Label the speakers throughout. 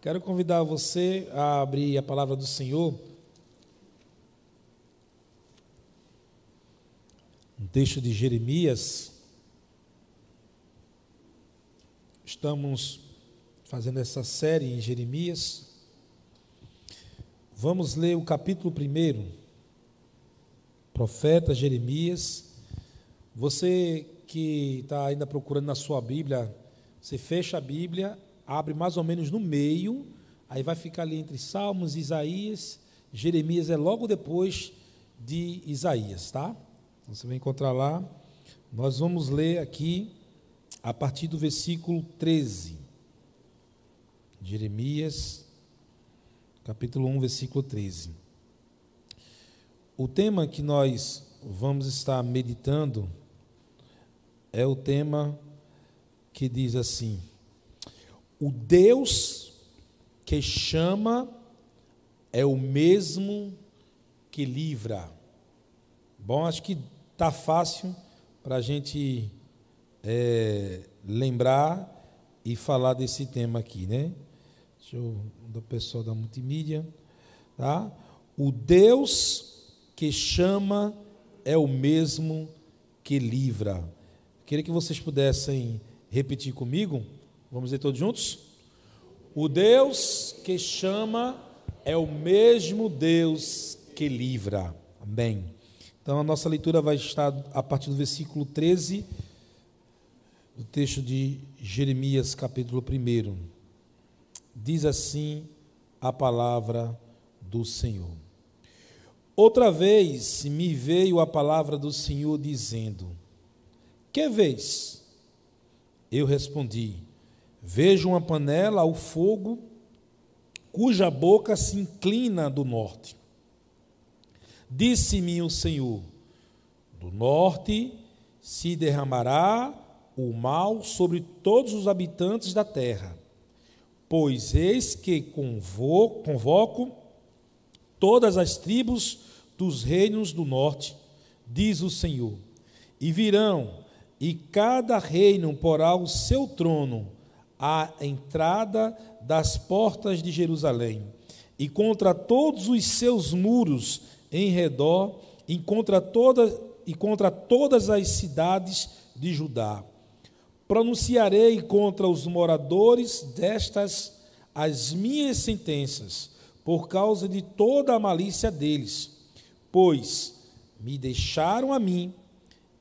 Speaker 1: Quero convidar você a abrir a palavra do Senhor. Um texto de Jeremias. Estamos fazendo essa série em Jeremias. Vamos ler o capítulo 1. Profeta Jeremias. Você que está ainda procurando na sua Bíblia, você fecha a Bíblia abre mais ou menos no meio, aí vai ficar ali entre Salmos, Isaías, Jeremias é logo depois de Isaías, tá? Então, você vai encontrar lá. Nós vamos ler aqui a partir do versículo 13. Jeremias, capítulo 1, versículo 13. O tema que nós vamos estar meditando é o tema que diz assim: o Deus que chama é o mesmo que livra. Bom, acho que está fácil para a gente é, lembrar e falar desse tema aqui, né? Deixa eu, do pessoal da multimídia, tá? O Deus que chama é o mesmo que livra. Queria que vocês pudessem repetir comigo. Vamos ler todos juntos? O Deus que chama é o mesmo Deus que livra. Amém. Então a nossa leitura vai estar a partir do versículo 13 do texto de Jeremias, capítulo 1. Diz assim a palavra do Senhor. Outra vez me veio a palavra do Senhor dizendo: Que vez? Eu respondi: Vejo uma panela ao fogo, cuja boca se inclina do norte. Disse-me o Senhor: Do norte se derramará o mal sobre todos os habitantes da terra. Pois eis que convoco, convoco todas as tribos dos reinos do norte, diz o Senhor, e virão, e cada reino porá o seu trono à entrada das portas de Jerusalém, e contra todos os seus muros em redor, e contra, toda, e contra todas as cidades de Judá. Pronunciarei contra os moradores destas as minhas sentenças, por causa de toda a malícia deles, pois me deixaram a mim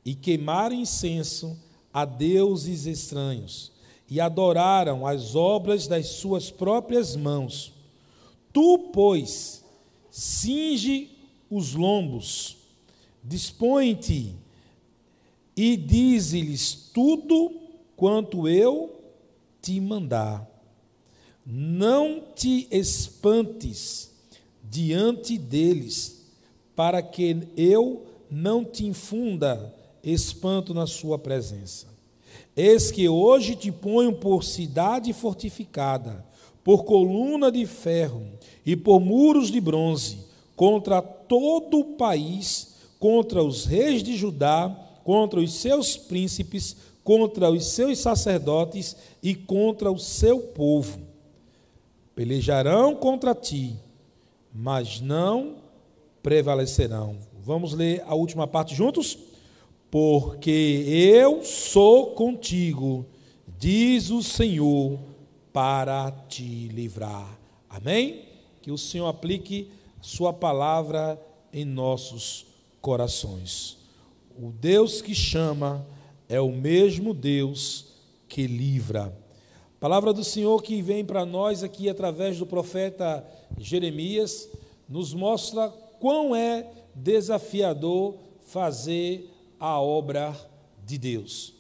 Speaker 1: e queimaram incenso a deuses estranhos e adoraram as obras das suas próprias mãos. Tu, pois, cinge os lombos, dispõe-te e dize-lhes tudo quanto eu te mandar. Não te espantes diante deles, para que eu não te infunda espanto na sua presença. Eis que hoje te ponho por cidade fortificada, por coluna de ferro e por muros de bronze, contra todo o país, contra os reis de Judá, contra os seus príncipes, contra os seus sacerdotes e contra o seu povo. Pelejarão contra ti, mas não prevalecerão. Vamos ler a última parte juntos? Porque eu sou contigo, diz o Senhor, para te livrar. Amém? Que o Senhor aplique Sua palavra em nossos corações. O Deus que chama é o mesmo Deus que livra. Palavra do Senhor que vem para nós aqui através do profeta Jeremias nos mostra quão é desafiador fazer a obra de Deus.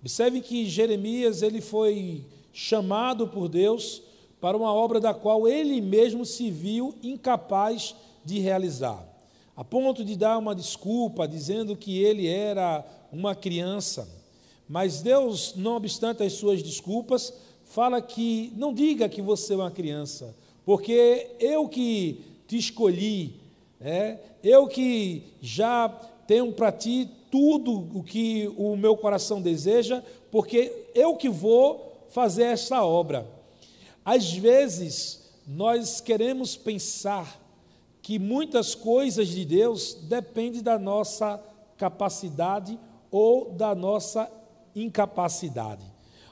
Speaker 1: Observe que Jeremias ele foi chamado por Deus para uma obra da qual ele mesmo se viu incapaz de realizar, a ponto de dar uma desculpa dizendo que ele era uma criança. Mas Deus, não obstante as suas desculpas, fala que não diga que você é uma criança, porque eu que te escolhi, é, eu que já tenho para ti tudo o que o meu coração deseja, porque eu que vou fazer esta obra. Às vezes, nós queremos pensar que muitas coisas de Deus dependem da nossa capacidade ou da nossa incapacidade.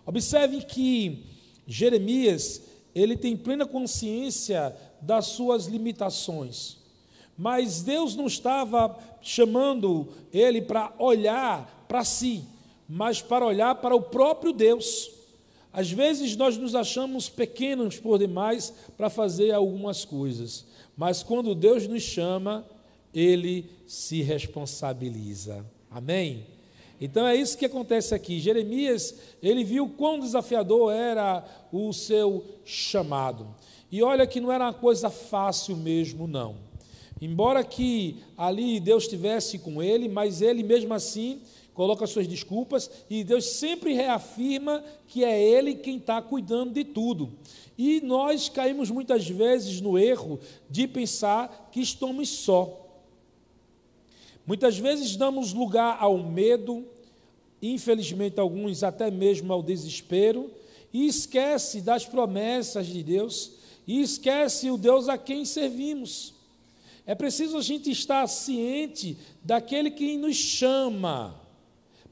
Speaker 1: Observe que Jeremias, ele tem plena consciência das suas limitações. Mas Deus não estava chamando ele para olhar para si, mas para olhar para o próprio Deus. Às vezes nós nos achamos pequenos por demais para fazer algumas coisas, mas quando Deus nos chama, ele se responsabiliza. Amém? Então é isso que acontece aqui. Jeremias, ele viu quão desafiador era o seu chamado. E olha que não era uma coisa fácil mesmo, não. Embora que ali Deus estivesse com ele, mas ele mesmo assim coloca suas desculpas e Deus sempre reafirma que é Ele quem está cuidando de tudo. E nós caímos muitas vezes no erro de pensar que estamos só. Muitas vezes damos lugar ao medo, infelizmente alguns até mesmo ao desespero, e esquece das promessas de Deus, e esquece o Deus a quem servimos. É preciso a gente estar ciente daquele que nos chama.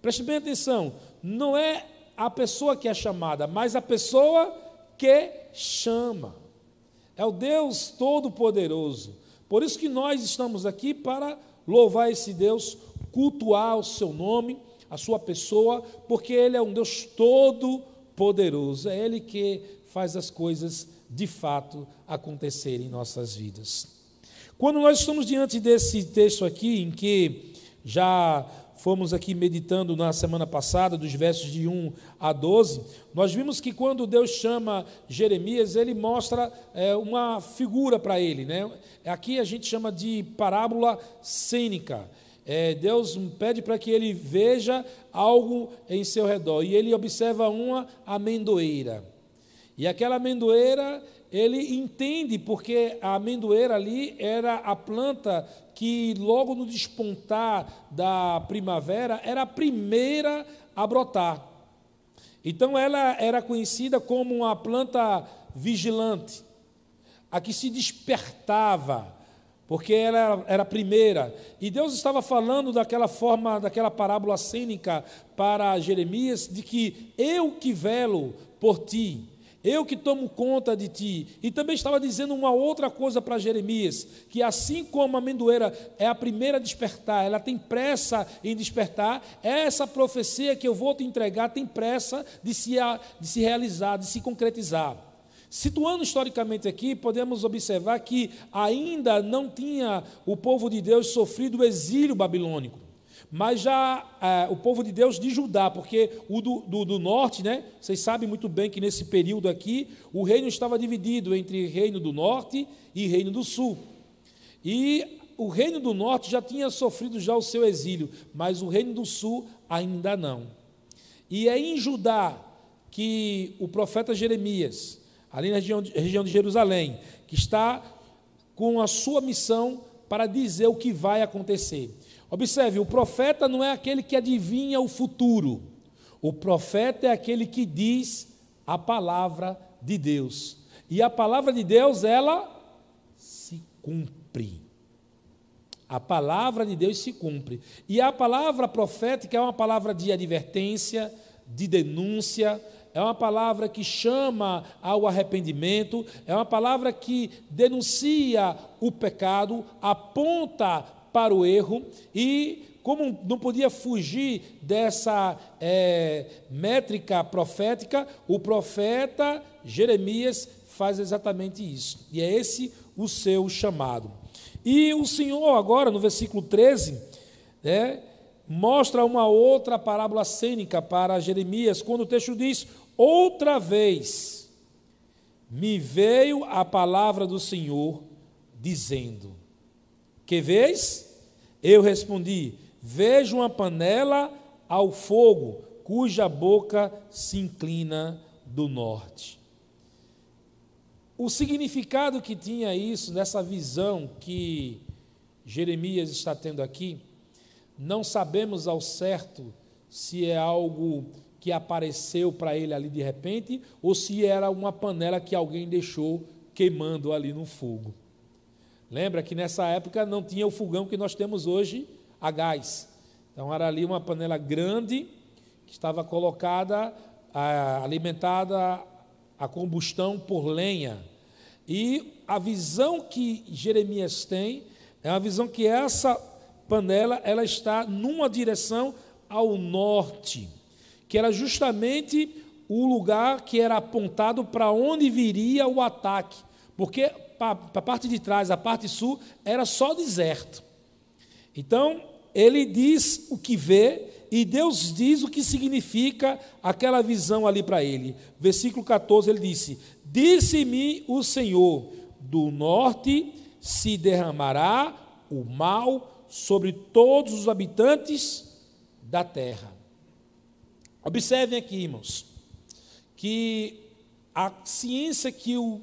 Speaker 1: Preste bem atenção, não é a pessoa que é chamada, mas a pessoa que chama. É o Deus Todo-Poderoso. Por isso que nós estamos aqui para louvar esse Deus, cultuar o seu nome, a sua pessoa, porque Ele é um Deus todo-poderoso. É Ele que faz as coisas de fato acontecerem em nossas vidas. Quando nós estamos diante desse texto aqui, em que já fomos aqui meditando na semana passada, dos versos de 1 a 12, nós vimos que quando Deus chama Jeremias, ele mostra é, uma figura para ele. Né? Aqui a gente chama de parábola cênica. É, Deus pede para que ele veja algo em seu redor e ele observa uma amendoeira. E aquela amendoeira ele entende porque a amendoeira ali era a planta que logo no despontar da primavera era a primeira a brotar. Então ela era conhecida como uma planta vigilante, a que se despertava, porque ela era a primeira. E Deus estava falando daquela forma, daquela parábola cênica para Jeremias, de que eu que velo por ti, eu que tomo conta de ti. E também estava dizendo uma outra coisa para Jeremias: que assim como a amendoeira é a primeira a despertar, ela tem pressa em despertar, essa profecia que eu vou te entregar tem pressa de se, de se realizar, de se concretizar. Situando historicamente aqui, podemos observar que ainda não tinha o povo de Deus sofrido o exílio babilônico. Mas já é, o povo de Deus de Judá, porque o do, do, do, norte, né? Vocês sabem muito bem que nesse período aqui, o reino estava dividido entre reino do norte e reino do sul. E o reino do norte já tinha sofrido já o seu exílio, mas o reino do sul ainda não. E é em Judá que o profeta Jeremias, ali na região de, região de Jerusalém, que está com a sua missão para dizer o que vai acontecer. Observe, o profeta não é aquele que adivinha o futuro. O profeta é aquele que diz a palavra de Deus. E a palavra de Deus, ela se cumpre. A palavra de Deus se cumpre. E a palavra profética é uma palavra de advertência, de denúncia, é uma palavra que chama ao arrependimento, é uma palavra que denuncia o pecado, aponta para o erro e, como não podia fugir dessa é, métrica profética, o profeta Jeremias faz exatamente isso. E é esse o seu chamado. E o Senhor, agora, no versículo 13, né, mostra uma outra parábola cênica para Jeremias, quando o texto diz: Outra vez me veio a palavra do Senhor, dizendo: que vês? Eu respondi: Vejo uma panela ao fogo, cuja boca se inclina do norte. O significado que tinha isso, dessa visão que Jeremias está tendo aqui, não sabemos ao certo se é algo que apareceu para ele ali de repente, ou se era uma panela que alguém deixou queimando ali no fogo. Lembra que nessa época não tinha o fogão que nós temos hoje a gás. Então era ali uma panela grande que estava colocada, alimentada a combustão por lenha. E a visão que Jeremias tem é uma visão que essa panela ela está numa direção ao norte, que era justamente o lugar que era apontado para onde viria o ataque, porque para a parte de trás, a parte sul, era só deserto. Então, ele diz o que vê e Deus diz o que significa aquela visão ali para ele. Versículo 14, ele disse: Disse-me o Senhor, do norte se derramará o mal sobre todos os habitantes da terra. Observem aqui, irmãos, que a ciência que o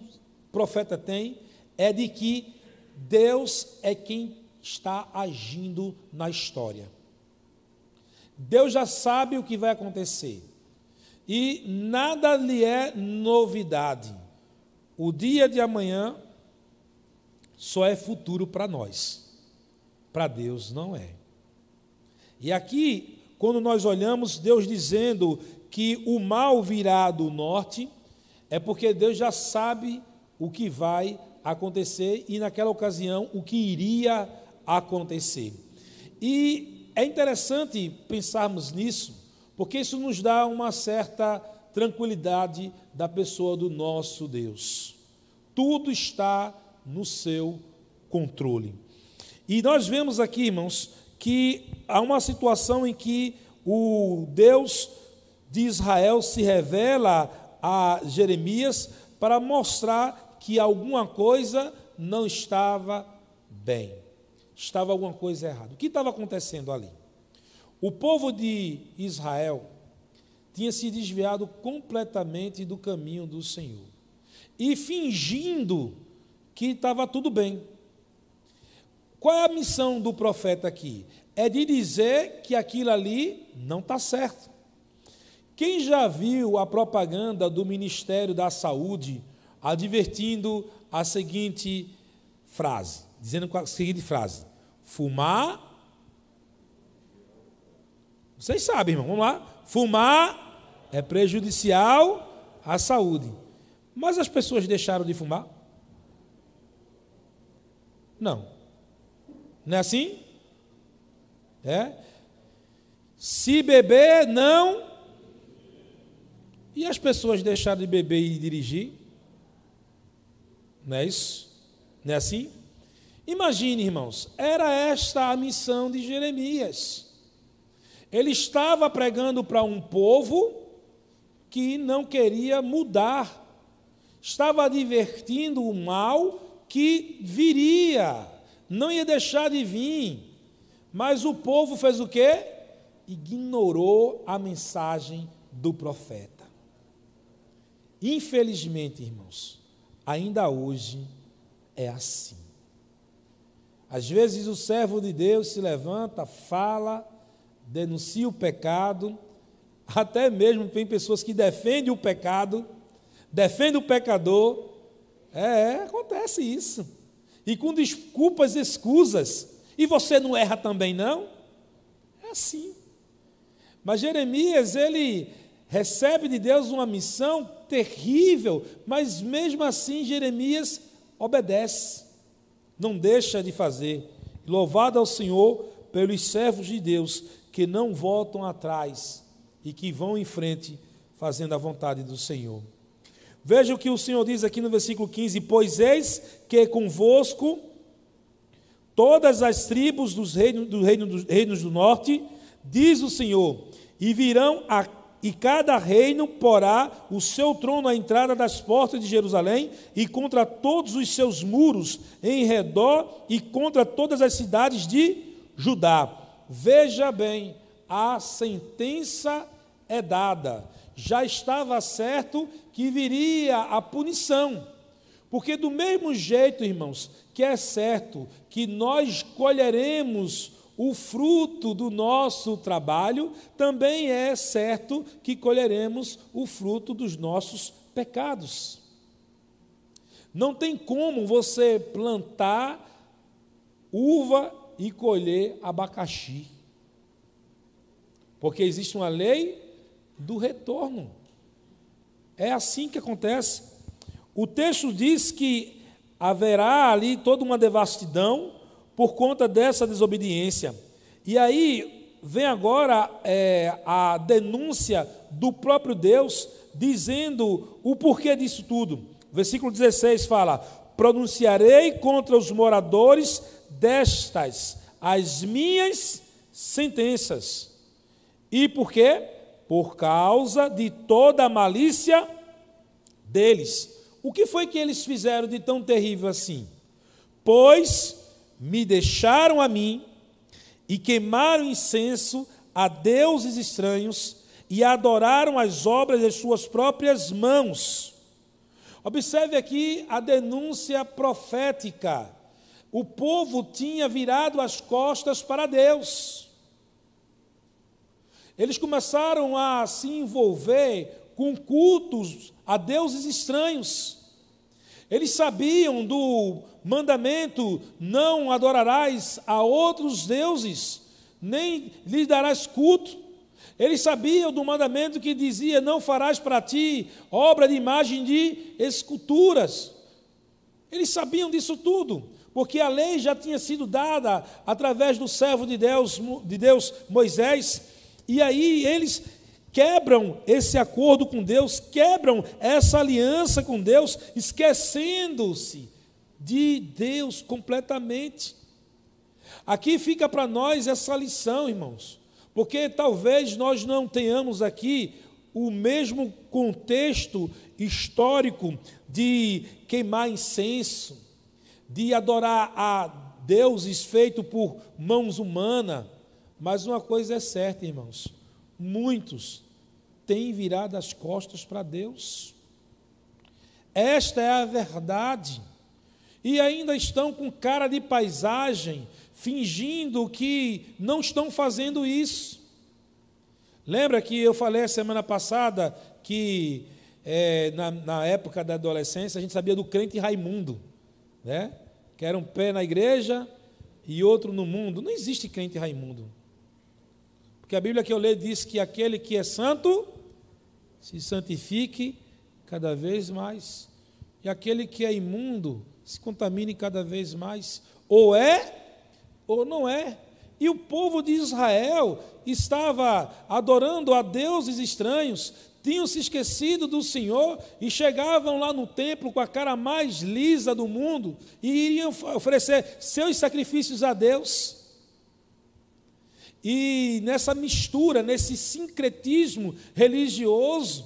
Speaker 1: profeta tem é de que Deus é quem está agindo na história. Deus já sabe o que vai acontecer. E nada lhe é novidade. O dia de amanhã só é futuro para nós. Para Deus não é. E aqui, quando nós olhamos Deus dizendo que o mal virá do norte, é porque Deus já sabe o que vai acontecer e naquela ocasião o que iria acontecer. E é interessante pensarmos nisso, porque isso nos dá uma certa tranquilidade da pessoa do nosso Deus. Tudo está no seu controle. E nós vemos aqui, irmãos, que há uma situação em que o Deus de Israel se revela a Jeremias para mostrar que alguma coisa não estava bem. Estava alguma coisa errada. O que estava acontecendo ali? O povo de Israel tinha se desviado completamente do caminho do Senhor e fingindo que estava tudo bem. Qual é a missão do profeta aqui? É de dizer que aquilo ali não está certo. Quem já viu a propaganda do Ministério da Saúde advertindo a seguinte frase, dizendo a seguinte frase: fumar. Vocês sabem, irmão, vamos lá. Fumar é prejudicial à saúde. Mas as pessoas deixaram de fumar? Não. Não é assim? É? Se beber, não. E as pessoas deixaram de beber e dirigir? Não é isso? Não é assim? Imagine, irmãos, era esta a missão de Jeremias. Ele estava pregando para um povo que não queria mudar, estava advertindo o mal que viria, não ia deixar de vir. Mas o povo fez o quê? Ignorou a mensagem do profeta. Infelizmente, irmãos, ainda hoje é assim. Às vezes o servo de Deus se levanta, fala, denuncia o pecado, até mesmo tem pessoas que defendem o pecado, defendem o pecador, é, é, acontece isso. E com desculpas, escusas. E você não erra também, não? É assim. Mas Jeremias, ele recebe de Deus uma missão terrível, mas mesmo assim Jeremias obedece, não deixa de fazer. Louvado ao Senhor pelos servos de Deus que não voltam atrás e que vão em frente fazendo a vontade do Senhor. Veja o que o Senhor diz aqui no versículo 15: Pois eis que convosco todas as tribos dos reinos, do reino, dos reinos do norte, diz o Senhor, e virão a, e cada reino porá o seu trono à entrada das portas de Jerusalém e contra todos os seus muros em redor e contra todas as cidades de Judá. Veja bem, a sentença é dada já estava certo que viria a punição. Porque, do mesmo jeito, irmãos, que é certo que nós colheremos o fruto do nosso trabalho, também é certo que colheremos o fruto dos nossos pecados. Não tem como você plantar uva e colher abacaxi. Porque existe uma lei do retorno. É assim que acontece. O texto diz que haverá ali toda uma devastidão por conta dessa desobediência. E aí vem agora é, a denúncia do próprio Deus, dizendo o porquê disso tudo. Versículo 16 fala: Pronunciarei contra os moradores destas as minhas sentenças. E por quê? Por causa de toda a malícia deles. O que foi que eles fizeram de tão terrível assim? Pois me deixaram a mim e queimaram incenso a deuses estranhos e adoraram as obras das suas próprias mãos. Observe aqui a denúncia profética. O povo tinha virado as costas para Deus. Eles começaram a se envolver com cultos a deuses estranhos. Eles sabiam do mandamento: não adorarás a outros deuses, nem lhes darás culto. Eles sabiam do mandamento que dizia: não farás para ti obra de imagem de esculturas. Eles sabiam disso tudo, porque a lei já tinha sido dada através do servo de Deus, de Deus Moisés, e aí eles quebram esse acordo com Deus, quebram essa aliança com Deus, esquecendo-se de Deus completamente. Aqui fica para nós essa lição, irmãos, porque talvez nós não tenhamos aqui o mesmo contexto histórico de queimar incenso, de adorar a deuses feitos por mãos humanas, mas uma coisa é certa, irmãos: muitos têm virado as costas para Deus. Esta é a verdade. E ainda estão com cara de paisagem, fingindo que não estão fazendo isso. Lembra que eu falei semana passada que é, na, na, época da adolescência a gente sabia do crente Raimundo, né? que era um pé na igreja e outro no mundo. Não existe crente Raimundo. Porque a Bíblia que eu leio diz que aquele que é santo se santifique cada vez mais, e aquele que é imundo se contamine cada vez mais. Ou é, ou não é. E o povo de Israel estava adorando a deuses estranhos, tinham se esquecido do Senhor e chegavam lá no templo com a cara mais lisa do mundo e iriam oferecer seus sacrifícios a Deus. E nessa mistura, nesse sincretismo religioso,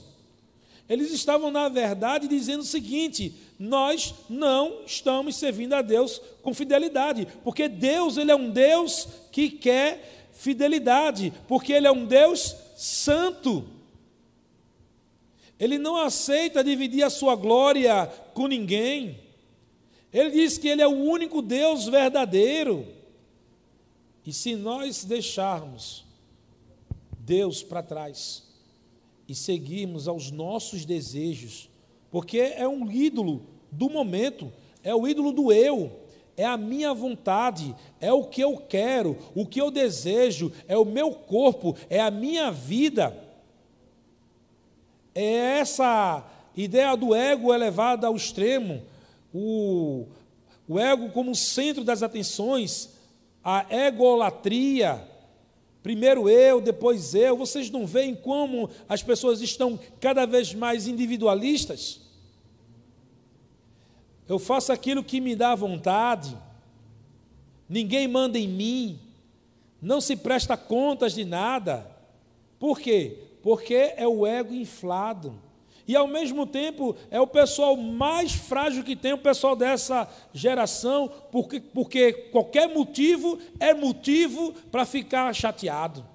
Speaker 1: eles estavam, na verdade, dizendo o seguinte: nós não estamos servindo a Deus com fidelidade, porque Deus ele é um Deus que quer fidelidade, porque Ele é um Deus santo. Ele não aceita dividir a sua glória com ninguém. Ele diz que Ele é o único Deus verdadeiro. E se nós deixarmos Deus para trás e seguirmos aos nossos desejos, porque é um ídolo do momento, é o ídolo do eu, é a minha vontade, é o que eu quero, o que eu desejo, é o meu corpo, é a minha vida. É essa ideia do ego elevada ao extremo, o, o ego como centro das atenções, a egolatria, primeiro eu, depois eu, vocês não veem como as pessoas estão cada vez mais individualistas? Eu faço aquilo que me dá vontade, ninguém manda em mim, não se presta contas de nada. Por quê? Porque é o ego inflado e ao mesmo tempo é o pessoal mais frágil que tem, o pessoal dessa geração, porque, porque qualquer motivo é motivo para ficar chateado.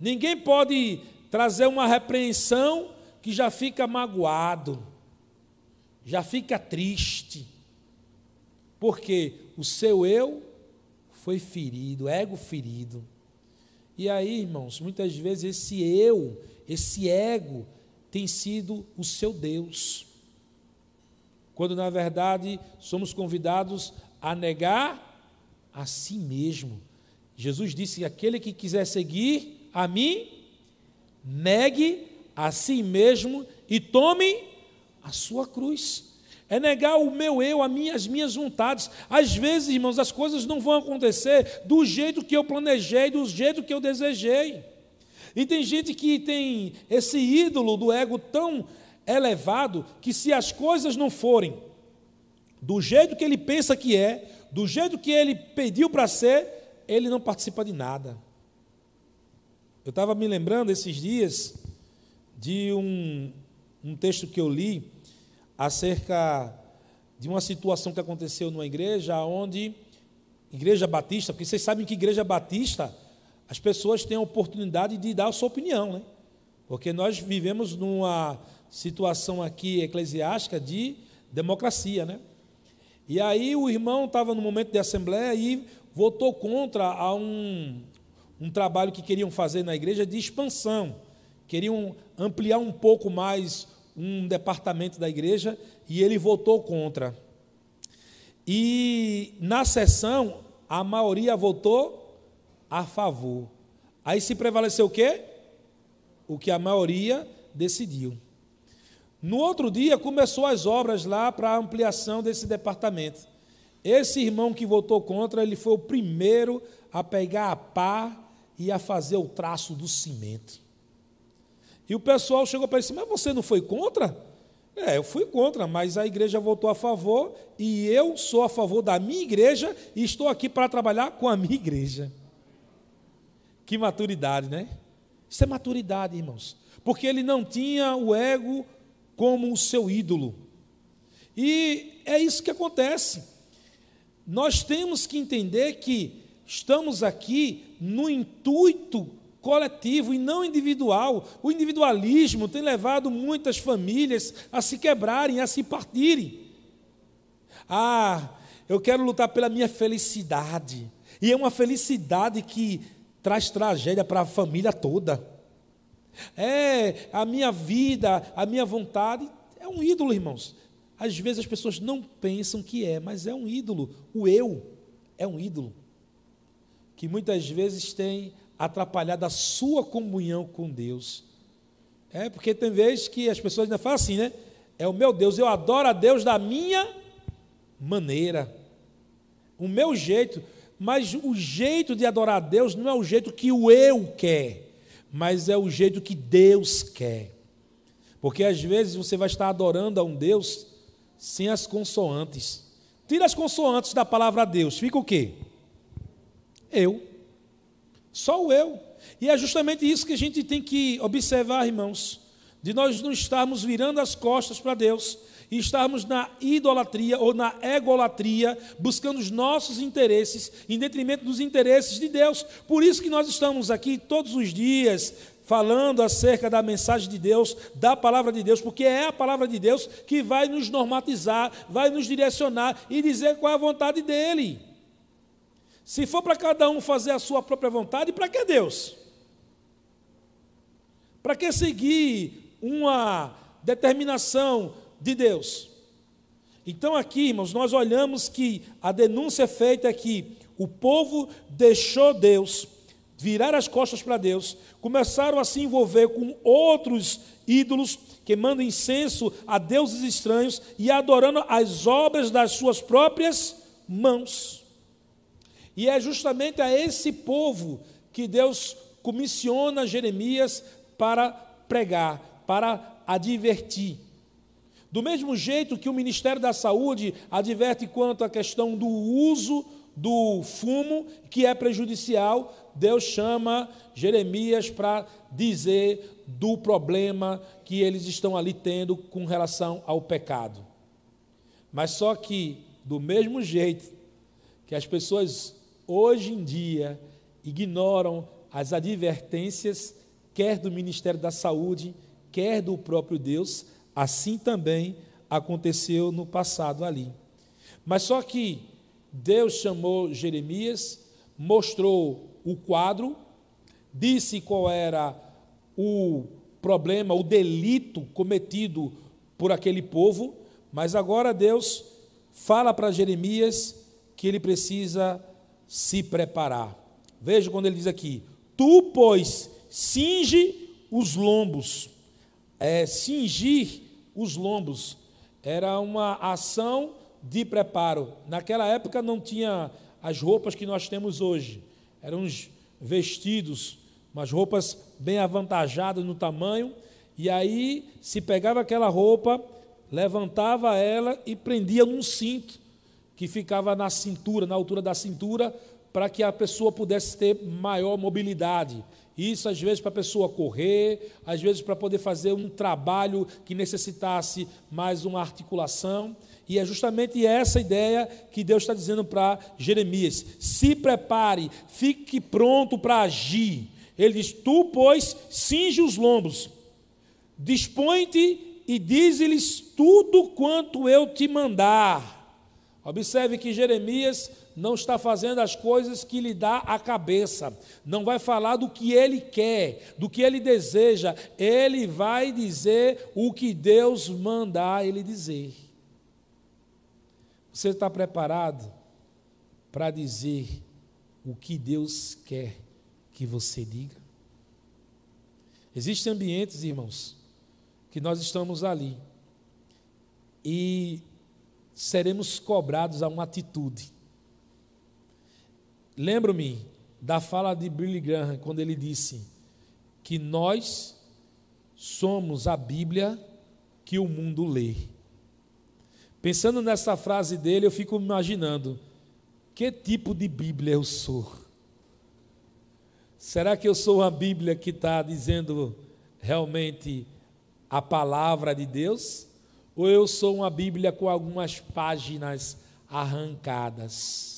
Speaker 1: Ninguém pode trazer uma repreensão que já fica magoado, já fica triste, porque o seu eu foi ferido, ego ferido. E aí, irmãos, muitas vezes esse eu, esse ego, tem sido o seu Deus. Quando na verdade somos convidados a negar a si mesmo. Jesus disse: aquele que quiser seguir a mim, negue a si mesmo e tome a sua cruz. É negar o meu eu, as minhas, as minhas vontades. Às vezes, irmãos, as coisas não vão acontecer do jeito que eu planejei, do jeito que eu desejei. E tem gente que tem esse ídolo do ego tão elevado que se as coisas não forem do jeito que ele pensa que é, do jeito que ele pediu para ser, ele não participa de nada. Eu estava me lembrando esses dias de um, um texto que eu li acerca de uma situação que aconteceu numa igreja onde igreja batista, porque vocês sabem que igreja batista as pessoas têm a oportunidade de dar a sua opinião, né? Porque nós vivemos numa situação aqui eclesiástica de democracia, né? E aí o irmão estava no momento de assembleia e votou contra a um, um trabalho que queriam fazer na igreja de expansão. Queriam ampliar um pouco mais um departamento da igreja e ele votou contra. E na sessão, a maioria votou a favor. Aí se prevaleceu o quê? O que a maioria decidiu. No outro dia, começou as obras lá para a ampliação desse departamento. Esse irmão que votou contra, ele foi o primeiro a pegar a pá e a fazer o traço do cimento. E o pessoal chegou para ele e disse: Mas você não foi contra? É, eu fui contra, mas a igreja votou a favor e eu sou a favor da minha igreja e estou aqui para trabalhar com a minha igreja. Que maturidade, né? Isso é maturidade, irmãos. Porque ele não tinha o ego como o seu ídolo. E é isso que acontece. Nós temos que entender que estamos aqui no intuito coletivo e não individual. O individualismo tem levado muitas famílias a se quebrarem, a se partirem. Ah, eu quero lutar pela minha felicidade. E é uma felicidade que traz tragédia para a família toda. É a minha vida, a minha vontade. É um ídolo, irmãos. Às vezes as pessoas não pensam que é, mas é um ídolo. O eu é um ídolo. Que muitas vezes tem atrapalhado a sua comunhão com Deus. É, porque tem vezes que as pessoas ainda falam assim, né? É o meu Deus, eu adoro a Deus da minha maneira, o meu jeito, mas o jeito de adorar a Deus não é o jeito que o eu quer, mas é o jeito que Deus quer. Porque às vezes você vai estar adorando a um Deus sem as consoantes. Tira as consoantes da palavra Deus, fica o quê? Eu. Só o eu. E é justamente isso que a gente tem que observar, irmãos, de nós não estarmos virando as costas para Deus e estarmos na idolatria ou na egolatria, buscando os nossos interesses em detrimento dos interesses de Deus. Por isso que nós estamos aqui todos os dias falando acerca da mensagem de Deus, da palavra de Deus, porque é a palavra de Deus que vai nos normatizar, vai nos direcionar e dizer qual é a vontade dele. Se for para cada um fazer a sua própria vontade, para que Deus? Para que seguir uma determinação de Deus? Então, aqui, irmãos, nós olhamos que a denúncia é feita aqui: o povo deixou Deus, virar as costas para Deus, começaram a se envolver com outros ídolos, queimando incenso a deuses estranhos e adorando as obras das suas próprias mãos. E é justamente a esse povo que Deus comissiona Jeremias para pregar, para advertir. Do mesmo jeito que o Ministério da Saúde adverte quanto à questão do uso do fumo, que é prejudicial, Deus chama Jeremias para dizer do problema que eles estão ali tendo com relação ao pecado. Mas só que, do mesmo jeito que as pessoas hoje em dia ignoram as advertências, quer do Ministério da Saúde, quer do próprio Deus, assim também aconteceu no passado ali. Mas só que Deus chamou Jeremias mostrou o quadro, disse qual era o problema, o delito cometido por aquele povo, mas agora Deus fala para Jeremias que ele precisa se preparar. Veja quando ele diz aqui: Tu, pois, cinge os lombos. É, cingir os lombos era uma ação de preparo. Naquela época não tinha as roupas que nós temos hoje. Eram uns vestidos, umas roupas bem avantajadas no tamanho, e aí se pegava aquela roupa, levantava ela e prendia num cinto que ficava na cintura, na altura da cintura, para que a pessoa pudesse ter maior mobilidade. Isso às vezes para a pessoa correr, às vezes para poder fazer um trabalho que necessitasse mais uma articulação. E é justamente essa ideia que Deus está dizendo para Jeremias: se prepare, fique pronto para agir. Ele diz: Tu, pois, cinge os lombos, dispõe-te e dize-lhes tudo quanto eu te mandar. Observe que Jeremias não está fazendo as coisas que lhe dá a cabeça, não vai falar do que ele quer, do que ele deseja, ele vai dizer o que Deus mandar ele dizer. Você está preparado para dizer o que Deus quer que você diga? Existem ambientes, irmãos, que nós estamos ali e seremos cobrados a uma atitude. Lembro-me da fala de Billy Graham quando ele disse que nós somos a Bíblia que o mundo lê. Pensando nessa frase dele, eu fico imaginando que tipo de Bíblia eu sou. Será que eu sou uma Bíblia que está dizendo realmente a palavra de Deus? ou eu sou uma Bíblia com algumas páginas arrancadas?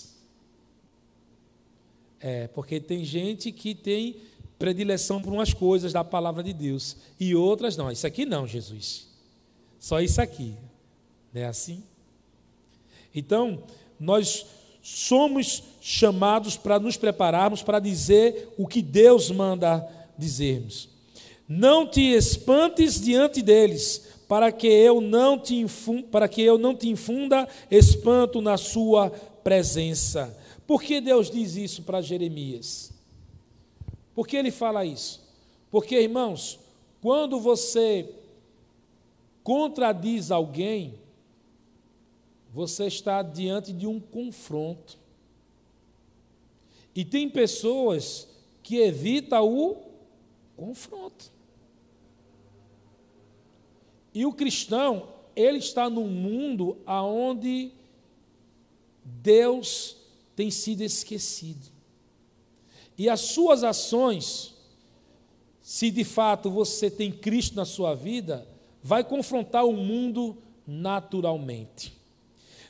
Speaker 1: É, porque tem gente que tem predileção por umas coisas da palavra de Deus e outras não. Isso aqui não, Jesus. Só isso aqui. Não é assim? Então, nós somos chamados para nos prepararmos para dizer o que Deus manda dizermos. Não te espantes diante deles, para que eu não te infunda, para que eu não te infunda espanto na sua presença. Por que Deus diz isso para Jeremias? Por que ele fala isso? Porque, irmãos, quando você contradiz alguém, você está diante de um confronto. E tem pessoas que evitam o confronto. E o cristão, ele está num mundo aonde Deus tem sido esquecido. E as suas ações, se de fato você tem Cristo na sua vida, vai confrontar o mundo naturalmente.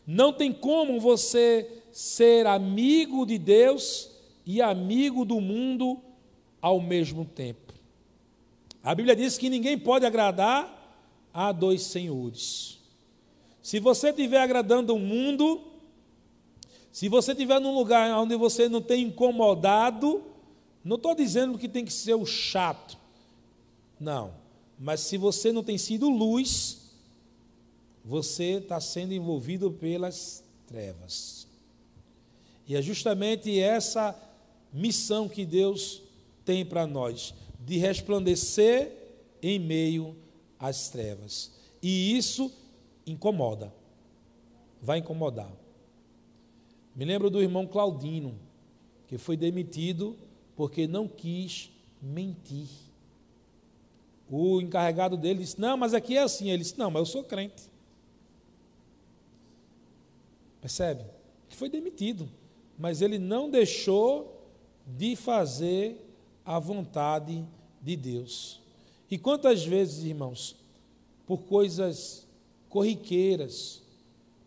Speaker 1: Não tem como você ser amigo de Deus e amigo do mundo ao mesmo tempo. A Bíblia diz que ninguém pode agradar há dois senhores. Se você estiver agradando o mundo, se você estiver num lugar onde você não tem incomodado, não estou dizendo que tem que ser o chato, não, mas se você não tem sido luz, você está sendo envolvido pelas trevas. E é justamente essa missão que Deus tem para nós, de resplandecer em meio às trevas. E isso incomoda. Vai incomodar. Me lembro do irmão Claudino, que foi demitido porque não quis mentir. O encarregado dele disse: Não, mas aqui é assim. Ele disse: Não, mas eu sou crente. Percebe? Ele foi demitido, mas ele não deixou de fazer a vontade de Deus. E quantas vezes, irmãos, por coisas corriqueiras,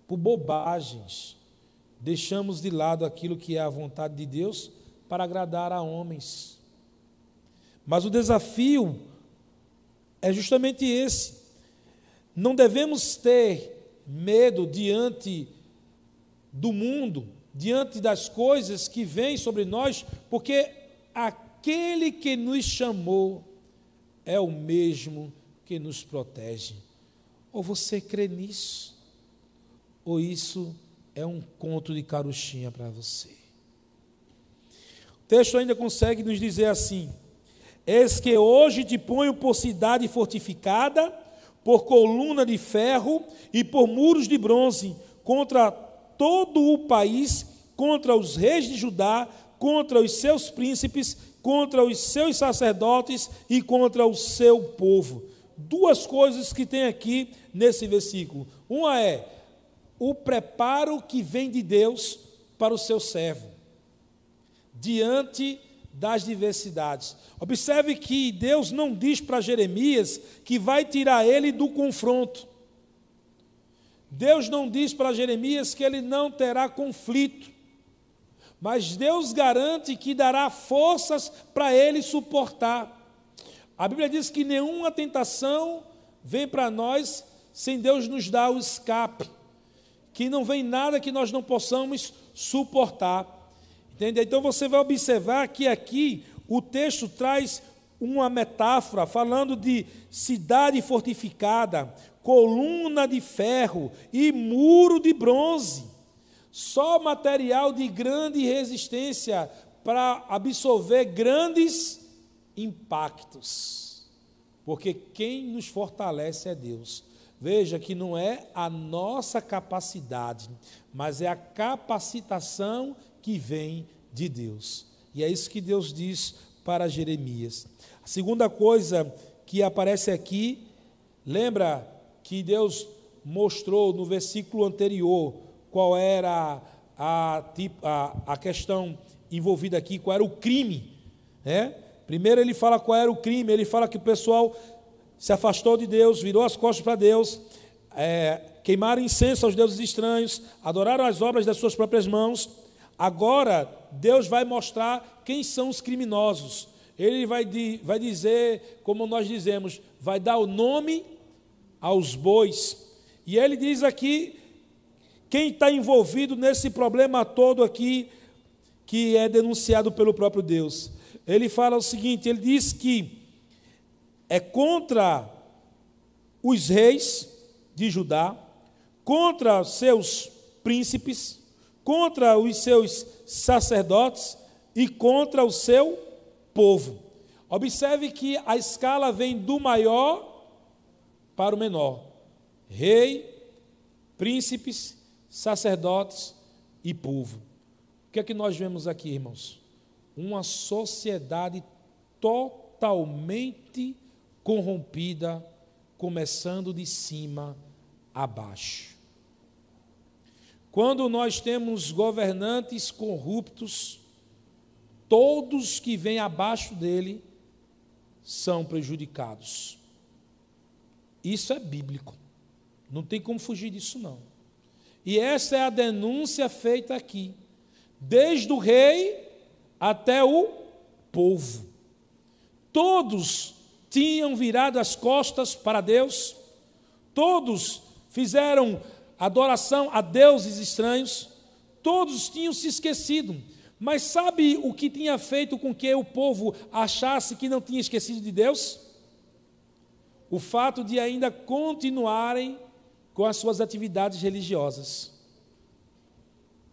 Speaker 1: por bobagens, deixamos de lado aquilo que é a vontade de Deus para agradar a homens. Mas o desafio é justamente esse. Não devemos ter medo diante do mundo, diante das coisas que vêm sobre nós, porque aquele que nos chamou é o mesmo que nos protege. Ou você crê nisso? Ou isso é um conto de caruchinha para você? O texto ainda consegue nos dizer assim: Eis que hoje te ponho por cidade fortificada, por coluna de ferro e por muros de bronze, contra todo o país, contra os reis de Judá, contra os seus príncipes, contra os seus sacerdotes e contra o seu povo. Duas coisas que tem aqui nesse versículo. Uma é o preparo que vem de Deus para o seu servo, diante das diversidades. Observe que Deus não diz para Jeremias que vai tirar ele do confronto. Deus não diz para Jeremias que ele não terá conflito, mas Deus garante que dará forças para ele suportar. A Bíblia diz que nenhuma tentação vem para nós sem Deus nos dar o escape, que não vem nada que nós não possamos suportar. Entende? Então você vai observar que aqui o texto traz uma metáfora falando de cidade fortificada, coluna de ferro e muro de bronze. Só material de grande resistência para absorver grandes impactos. Porque quem nos fortalece é Deus. Veja que não é a nossa capacidade, mas é a capacitação que vem de Deus. E é isso que Deus diz para Jeremias. A segunda coisa que aparece aqui, lembra que Deus mostrou no versículo anterior qual era a, a, a questão envolvida aqui, qual era o crime. Né? Primeiro ele fala qual era o crime, ele fala que o pessoal se afastou de Deus, virou as costas para Deus, é, queimaram incenso aos deuses estranhos, adoraram as obras das suas próprias mãos. Agora, Deus vai mostrar quem são os criminosos. Ele vai, vai dizer, como nós dizemos, vai dar o nome aos bois. E ele diz aqui quem está envolvido nesse problema todo aqui, que é denunciado pelo próprio Deus. Ele fala o seguinte: ele diz que é contra os reis de Judá, contra seus príncipes, contra os seus sacerdotes e contra o seu povo. Observe que a escala vem do maior para o menor: rei, príncipes, sacerdotes e povo. O que é que nós vemos aqui, irmãos? Uma sociedade totalmente corrompida, começando de cima a baixo. Quando nós temos governantes corruptos, todos que vêm abaixo dele são prejudicados. Isso é bíblico. Não tem como fugir disso, não. E essa é a denúncia feita aqui, desde o rei até o povo. Todos tinham virado as costas para Deus, todos fizeram adoração a deuses estranhos, todos tinham se esquecido. Mas sabe o que tinha feito com que o povo achasse que não tinha esquecido de Deus? o fato de ainda continuarem com as suas atividades religiosas.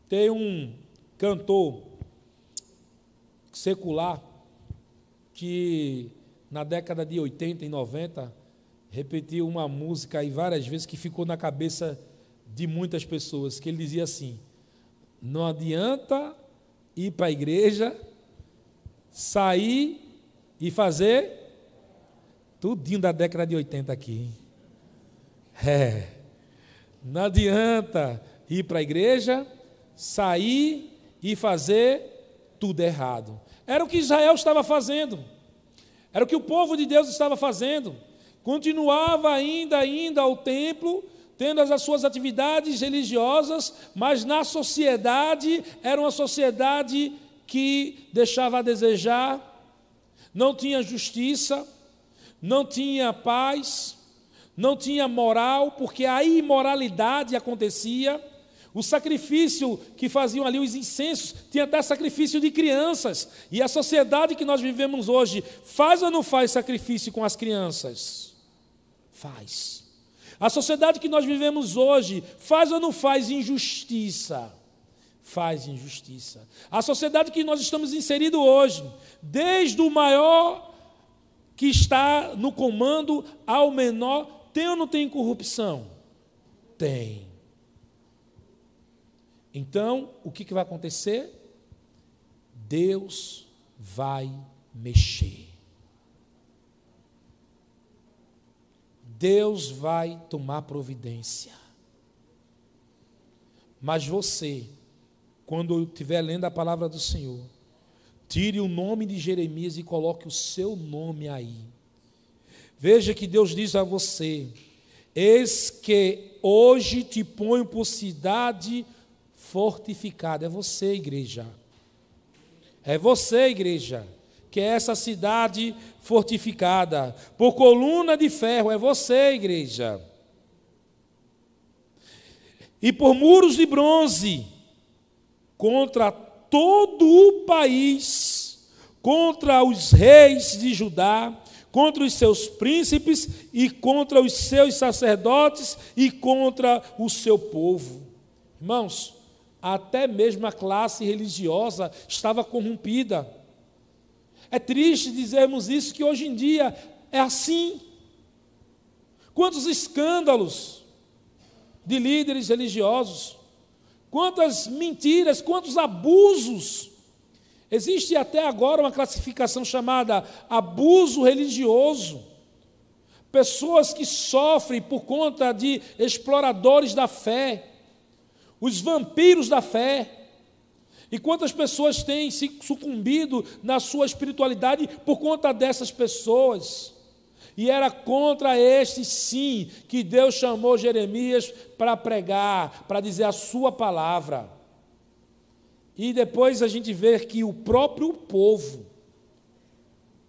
Speaker 1: Tem um cantor secular que na década de 80 e 90 repetiu uma música aí várias vezes que ficou na cabeça de muitas pessoas, que ele dizia assim: não adianta ir para a igreja, sair e fazer Tudinho da década de 80 aqui. É. Não adianta ir para a igreja, sair e fazer tudo errado. Era o que Israel estava fazendo. Era o que o povo de Deus estava fazendo. Continuava ainda ainda ao templo, tendo as suas atividades religiosas, mas na sociedade era uma sociedade que deixava a desejar, não tinha justiça, não tinha paz, não tinha moral, porque a imoralidade acontecia, O sacrifício que faziam ali os incensos tinha até sacrifício de crianças. E a sociedade que nós vivemos hoje faz ou não faz sacrifício com as crianças? Faz. A sociedade que nós vivemos hoje faz ou não faz injustiça? Faz injustiça. A sociedade que nós estamos inseridos hoje, desde o maior que está no comando ao menor, tem ou não tem corrupção? Tem. Então, o que, que vai acontecer? Deus vai mexer. Deus vai tomar providência. Mas você, quando estiver lendo a palavra do Senhor, tire o nome de Jeremias e coloque o seu nome aí. Veja que Deus diz a você: Eis que hoje te ponho por cidade fortificada. É você, igreja. É você, igreja, que é essa cidade fortificada por coluna de ferro. É você, igreja. E por muros de bronze contra todo o país, contra os reis de Judá, contra os seus príncipes e contra os seus sacerdotes e contra o seu povo. Irmãos, até mesmo a classe religiosa estava corrompida. É triste dizermos isso, que hoje em dia é assim. Quantos escândalos de líderes religiosos, quantas mentiras, quantos abusos. Existe até agora uma classificação chamada abuso religioso. Pessoas que sofrem por conta de exploradores da fé os vampiros da fé. E quantas pessoas têm se sucumbido na sua espiritualidade por conta dessas pessoas? E era contra estes, sim, que Deus chamou Jeremias para pregar, para dizer a sua palavra. E depois a gente vê que o próprio povo,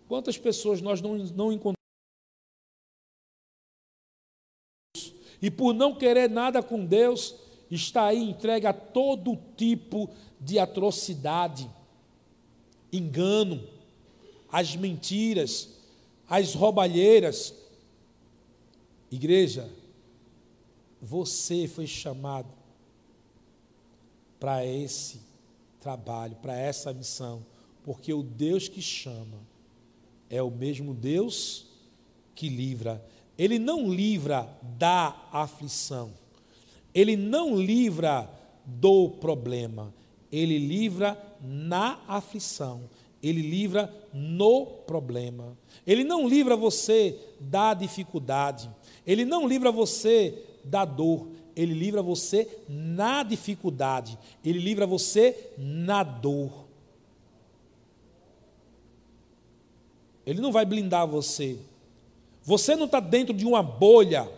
Speaker 1: quantas pessoas nós não, não encontramos? E por não querer nada com Deus, está aí entregue a todo tipo de atrocidade, engano, as mentiras, as roubalheiras. Igreja, você foi chamado para esse trabalho, para essa missão, porque o Deus que chama é o mesmo Deus que livra. Ele não livra da aflição, ele não livra do problema, ele livra na aflição, ele livra no problema. Ele não livra você da dificuldade, ele não livra você da dor, ele livra você na dificuldade, ele livra você na dor. Ele não vai blindar você. Você não está dentro de uma bolha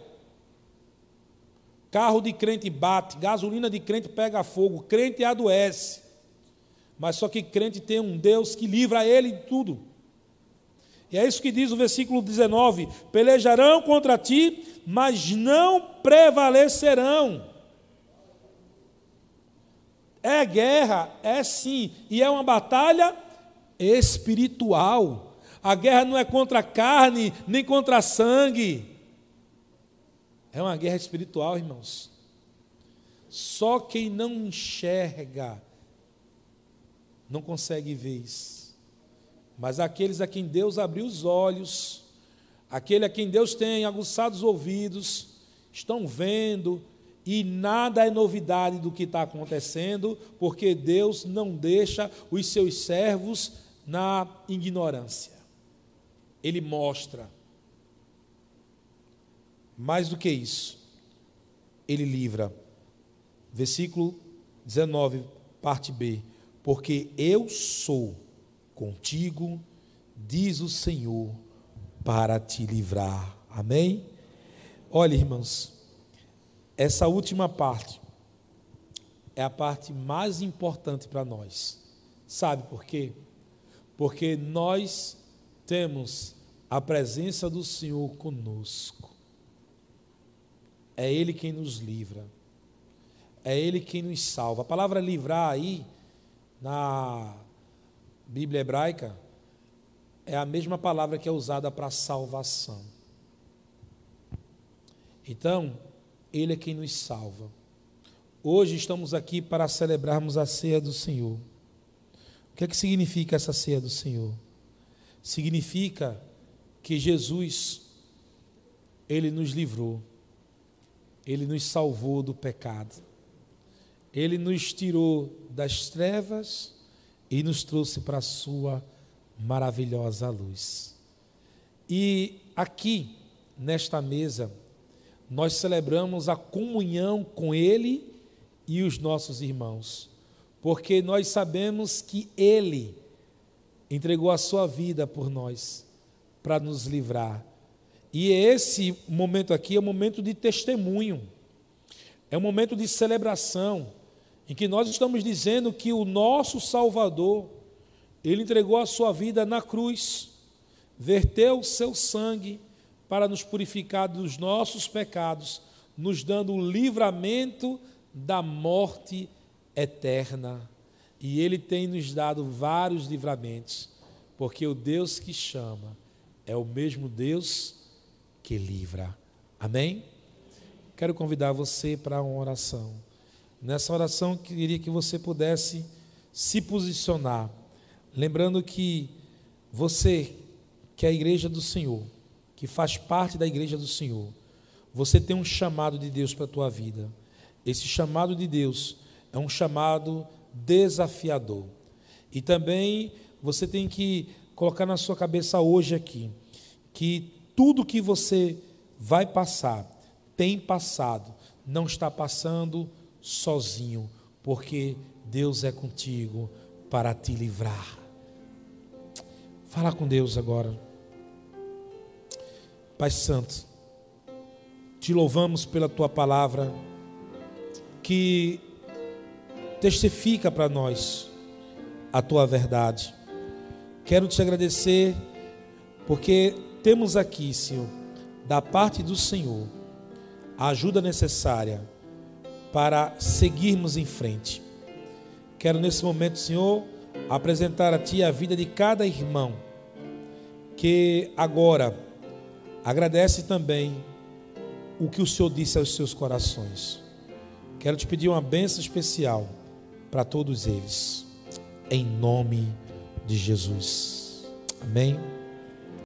Speaker 1: Carro de crente bate, gasolina de crente pega fogo, crente adoece. Mas só que crente tem um Deus que livra ele de tudo. E é isso que diz o versículo 19: pelejarão contra ti, mas não prevalecerão. É guerra, é sim, e é uma batalha espiritual. A guerra não é contra carne, nem contra sangue. É uma guerra espiritual, irmãos. Só quem não enxerga não consegue ver isso. Mas aqueles a quem Deus abriu os olhos, aquele a quem Deus tem aguçado os ouvidos, estão vendo e nada é novidade do que está acontecendo, porque Deus não deixa os seus servos na ignorância. Ele mostra. Mais do que isso, ele livra. Versículo 19, parte B. Porque eu sou contigo, diz o Senhor, para te livrar. Amém? Olha, irmãos, essa última parte é a parte mais importante para nós. Sabe por quê? Porque nós temos a presença do Senhor conosco. É Ele quem nos livra. é Ele quem nos salva. A palavra livrar aí, na Bíblia hebraica, é a mesma palavra que é usada para salvação. Então, Ele é quem nos salva. Hoje estamos aqui para celebrarmos a ceia do Senhor. O que é que significa essa ceia do Senhor? Significa que Jesus, Ele nos livrou, Ele nos salvou do pecado, Ele nos tirou das trevas e nos trouxe para a Sua maravilhosa luz. E aqui, nesta mesa, nós celebramos a comunhão com Ele e os nossos irmãos, porque nós sabemos que Ele entregou a sua vida por nós, para nos livrar. E esse momento aqui é um momento de testemunho, é um momento de celebração, em que nós estamos dizendo que o nosso Salvador, ele entregou a sua vida na cruz, verteu o seu sangue para nos purificar dos nossos pecados, nos dando o livramento da morte eterna. E ele tem nos dado vários livramentos, porque o Deus que chama é o mesmo Deus que livra. Amém? Quero convidar você para uma oração. Nessa oração, queria que você pudesse se posicionar Lembrando que você, que é a igreja do Senhor, que faz parte da igreja do Senhor, você tem um chamado de Deus para a tua vida. Esse chamado de Deus é um chamado desafiador. E também você tem que colocar na sua cabeça hoje aqui que tudo que você vai passar, tem passado, não está passando sozinho, porque Deus é contigo para te livrar. Fala com Deus agora. Pai Santo, te louvamos pela tua palavra que testifica para nós a tua verdade. Quero te agradecer porque temos aqui, Senhor, da parte do Senhor, a ajuda necessária para seguirmos em frente. Quero nesse momento, Senhor, apresentar a Ti a vida de cada irmão que agora agradece também o que o Senhor disse aos seus corações. Quero te pedir uma benção especial para todos eles, em nome de Jesus. Amém.